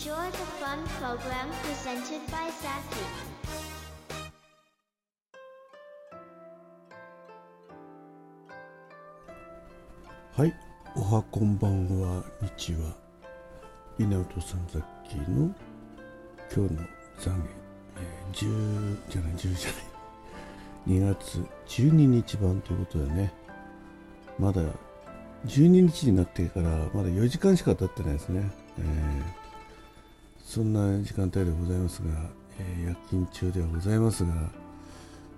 Enjoy the fun program presented by Zaki. はい、おはこんばんは、日は。稲音さんザッキーの今日の残念、えー、10じゃない、10じゃない、2月12日版ということでね、まだ12日になってからまだ4時間しか経ってないですね。えーそんな時間帯でございますが、えー夜勤中ではございますが、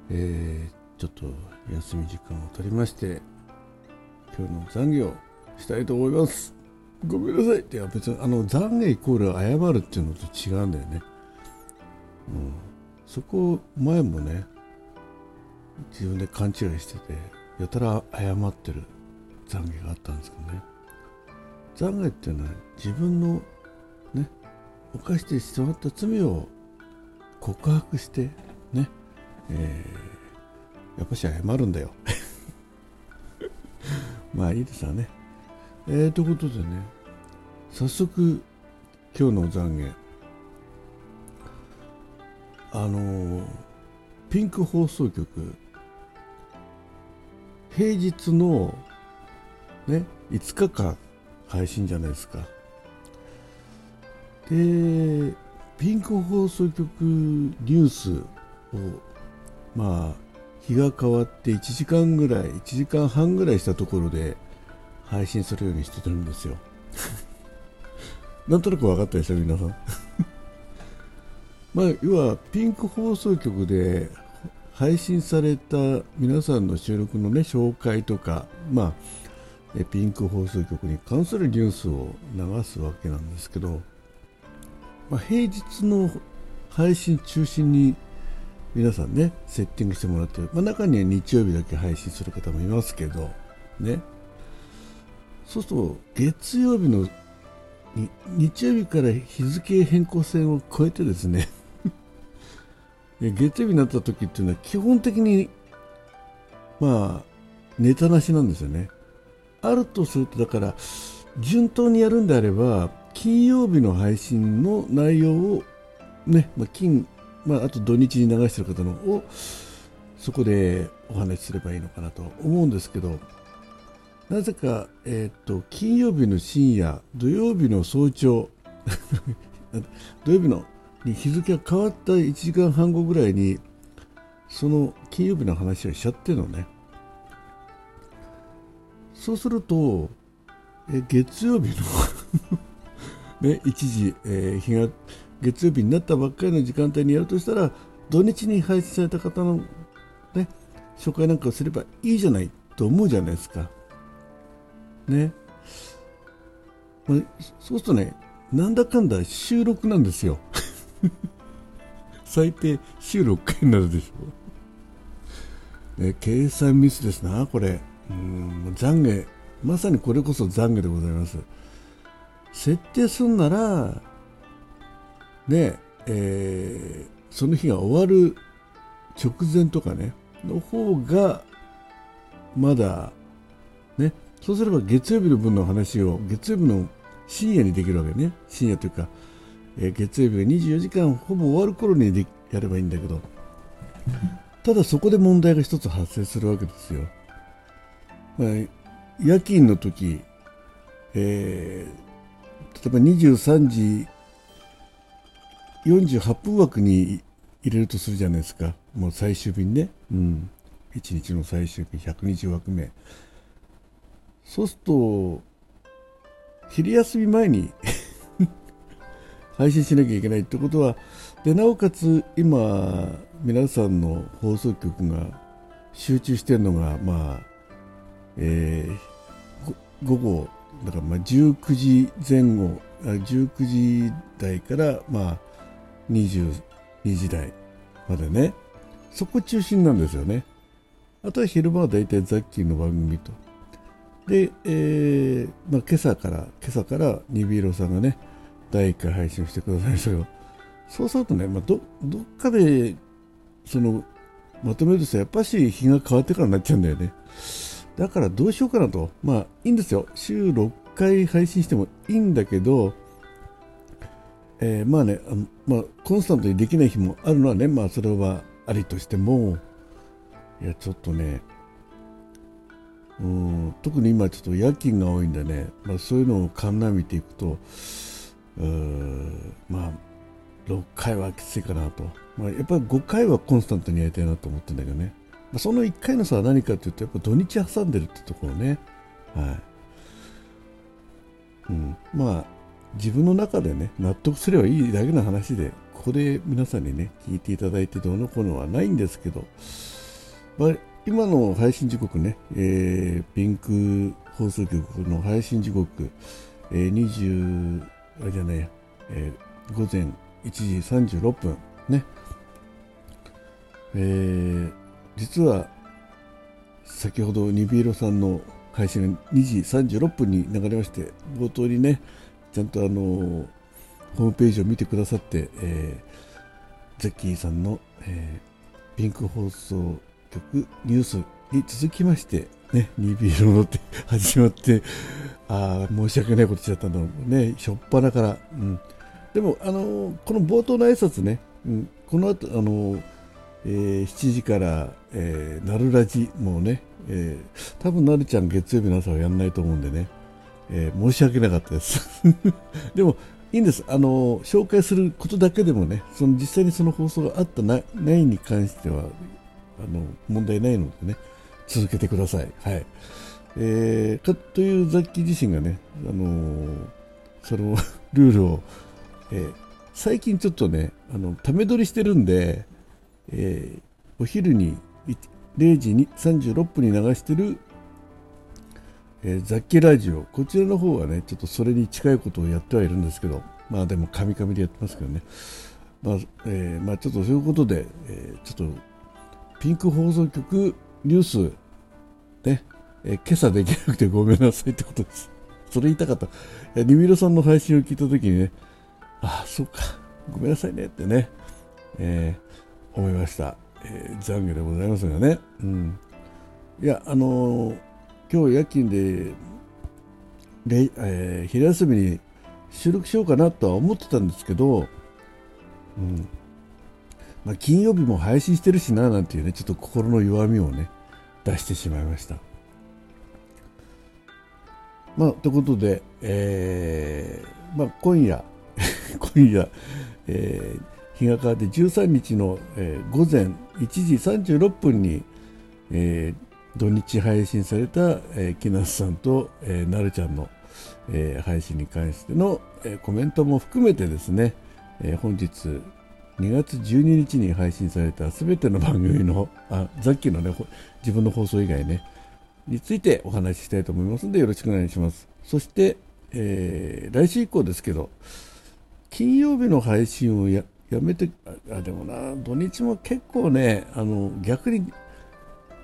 えーちょっと休み時間を取りまして、今日の残業したいと思います。ごめんなさいって、や別にあの懺悔イコール謝るっていうのと違うんだよね。うん、そこ前もね、自分で勘違いしてて、やたら謝ってる懺悔があったんですけどね。懺悔っていうのは自分の、犯してしまった罪を告白してね、えーやっぱし謝るんだよ。まあいいですわね。えー、ということでね、早速今日の懺悔。あのーピンク放送局、平日のね、5日間配信じゃないですか。で、ピンク放送局ニュースを、まあ、日が変わって1時間ぐらい、1時間半ぐらいしたところで配信するようにしてるんですよ。なんとなく分かったでしょ、皆さん。まあ、要は、ピンク放送局で配信された皆さんの収録のね、紹介とか、まあ、ピンク放送局に関するニュースを流すわけなんですけど、まあ、平日の配信中心に皆さんねセッティングしてもらってる、まあ、中には日曜日だけ配信する方もいますけどね。そうすると月曜日の日曜日から日付変更線を超えてですね 月曜日になった時っていうのは基本的にまあネタなしなんですよね。あるとするとだから順当にやるんであれば金曜日の配信の内容をね、まあ、金、まあ、あと土日に流してる方のをそこでお話しすればいいのかなと思うんですけどなぜか、えー、と金曜日の深夜土曜日の早朝 土曜日のに日付が変わった1時間半後ぐらいにその金曜日の話をしちゃってるのね。そうするとえ月曜日の ね、一時、えー日が月曜日になったばっかりの時間帯にやるとしたら土日に配信された方の、ね、紹介なんかをすればいいじゃないと思うじゃないですか。ね。まあそうするとね、なんだかんだ収録なんですよ。最低週6回になるでしょ。ね、計算ミスですな、これ。うん、懺悔。まさにこれこそ懺悔でございます。設定すんなら、ねえーその日が終わる直前とかね、の方が、まだ、ね、そうすれば月曜日の分の話を月曜日の深夜にできるわけね。深夜というか、えー月曜日が24時間ほぼ終わる頃にでやればいいんだけど、ただそこで問題が一つ発生するわけですよ。まあ、夜勤の時、えー例えば23時48分枠に入れるとするじゃないですか、もう最終日ね、うん、1日の最終日、120枠目。そうすると、昼休み前に 配信しなきゃいけないってことは、でなおかつ今、皆さんの放送局が集中してるのが、まあ、えー午後、だからまあ19時前後、19時台からまあ22時台までね、そこ中心なんですよね。あとは昼間は大体ザッキーの番組と。で、えーまあ、今朝から、今朝からニビーロさんがね、第1回配信してくださいましたよ。そうするとね、まあ、どどっかでそのまとめるとやっぱし日が変わってからになっちゃうんだよね。だからどうしようかなと。まあいいんですよ。週6回配信してもいいんだけど、えー、まあねあ、まあ、コンスタントにできない日もあるのはね、まあ、それはありとしてもいやちょっとねうん特に今ちょっと夜勤が多いんでね、まあ、そういうのを鑑みていくとまあ6回はきついかなと、まあ、やっぱり5回はコンスタントにやりたいなと思ってんだけどね、その1回の差は何かというとやっぱ土日挟んでるってところね、はい。うん、まあ自分の中でね納得すればいいだけの話でここで皆さんにね聞いていただいてどうのこうのはないんですけど、まあ、今の配信時刻ね、えー、ピンク放送局の配信時刻、えー、20あれじゃないや、えー、午前1時36分ね、えー、実は先ほどニビーロさんの配信が2時36分に流れまして冒頭にねちゃんとあのホームページを見てくださって、えー、ザッキーさんの、えー、ピンク放送局ニュースに続きましてね、ニビーロのって始まって、ああ、申し訳ないことしちゃったのね、しょっぱなから、うん、でも、あのこの冒頭の挨拶ね、うん、この後、あのえー、7時から、えー、なるラジもうね、えー、多分なるちゃん月曜日の朝はやらないと思うんでね、えー、申し訳なかったです。でもいいんです。あの紹介することだけでもねその実際にその放送があったなないに関してはあの問題ないのでね続けてください。はい。えー、かという雑記自身がね、あのー、その ルールをえー、最近ちょっとね、あの、ため撮りしてるんで、えー、お昼に0時に36分に流してる、えー、雑記ラジオ、こちらの方はね、ちょっとそれに近いことをやってはいるんですけど、まあでも、カミカミでやってますけどね。まあ、えー、まあちょっとそういうことで、えー、ちょっと、ピンク放送局ニュース、ね、えー、今朝できなくてごめんなさいってことです。それ言いたかった。リミロさんの配信を聞いたときにね、ああ、そうか、ごめんなさいねってね、えー、思いました。えー、残業でございますがね。うん。いや、あのー、今日夜勤で、でえー、昼休みに収録しようかなとは思ってたんですけど、うんまあ、金曜日も配信してるしななんていうね、ちょっと心の弱みをね、出してしまいました。まあ、ということで、えーまあ、今夜、今夜、えー、日が変わって13日の、えー、午前1時36分に、えー、土日配信された、えー、木梨さんと、えー、なるちゃんの、えー、配信に関しての、えー、コメントも含めてですね、えー、本日2月12日に配信されたすべての番組のあさっきのね自分の放送以外ねについてお話ししたいと思いますのでよろしくお願いします。そして、えー、来週以降ですけど金曜日の配信をややめてあでもな土日も結構ねあの逆に、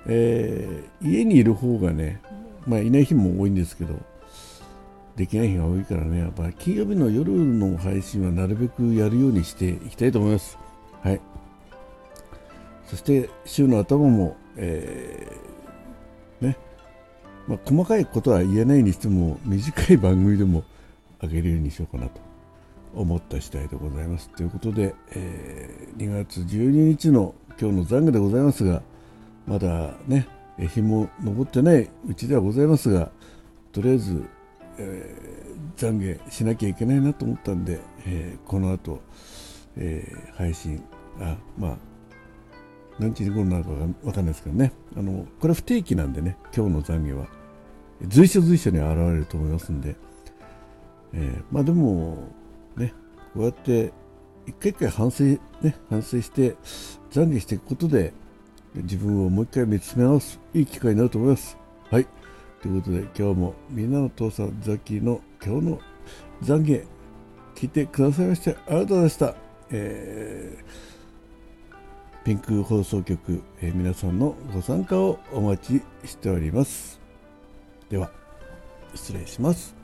えー、家にいる方がね、まあ、いない日も多いんですけどできない日が多いからねやっぱ金曜日の夜の配信はなるべくやるようにしていきたいと思います。はい。そして週の頭も、えー、ねまあ、細かいことは言えないにしても短い番組でも上げるようにしようかなと。思った次第でございます。ということで、えー、2月12日の今日の懺悔でございますが、まだね、日も昇ってないうちではございますが、とりあえず、えー、懺悔しなきゃいけないなと思ったんで、えー、この後、えー、配信、あ、まあ、何時頃になるかわかんないですけどね、あの、これは不定期なんでね、今日の懺悔は、随所随所に現れると思いますんで、えー、まあでも、こうやって一回一回反省、ね、反省して懺悔していくことで自分をもう一回見つめ直すいい機会になると思います。はい。ということで今日もみんなの父さんザキの今日の懺悔聞いてくださいましてありがとうございました。えー、ピンク放送局、えー、皆さんのご参加をお待ちしております。では、失礼します。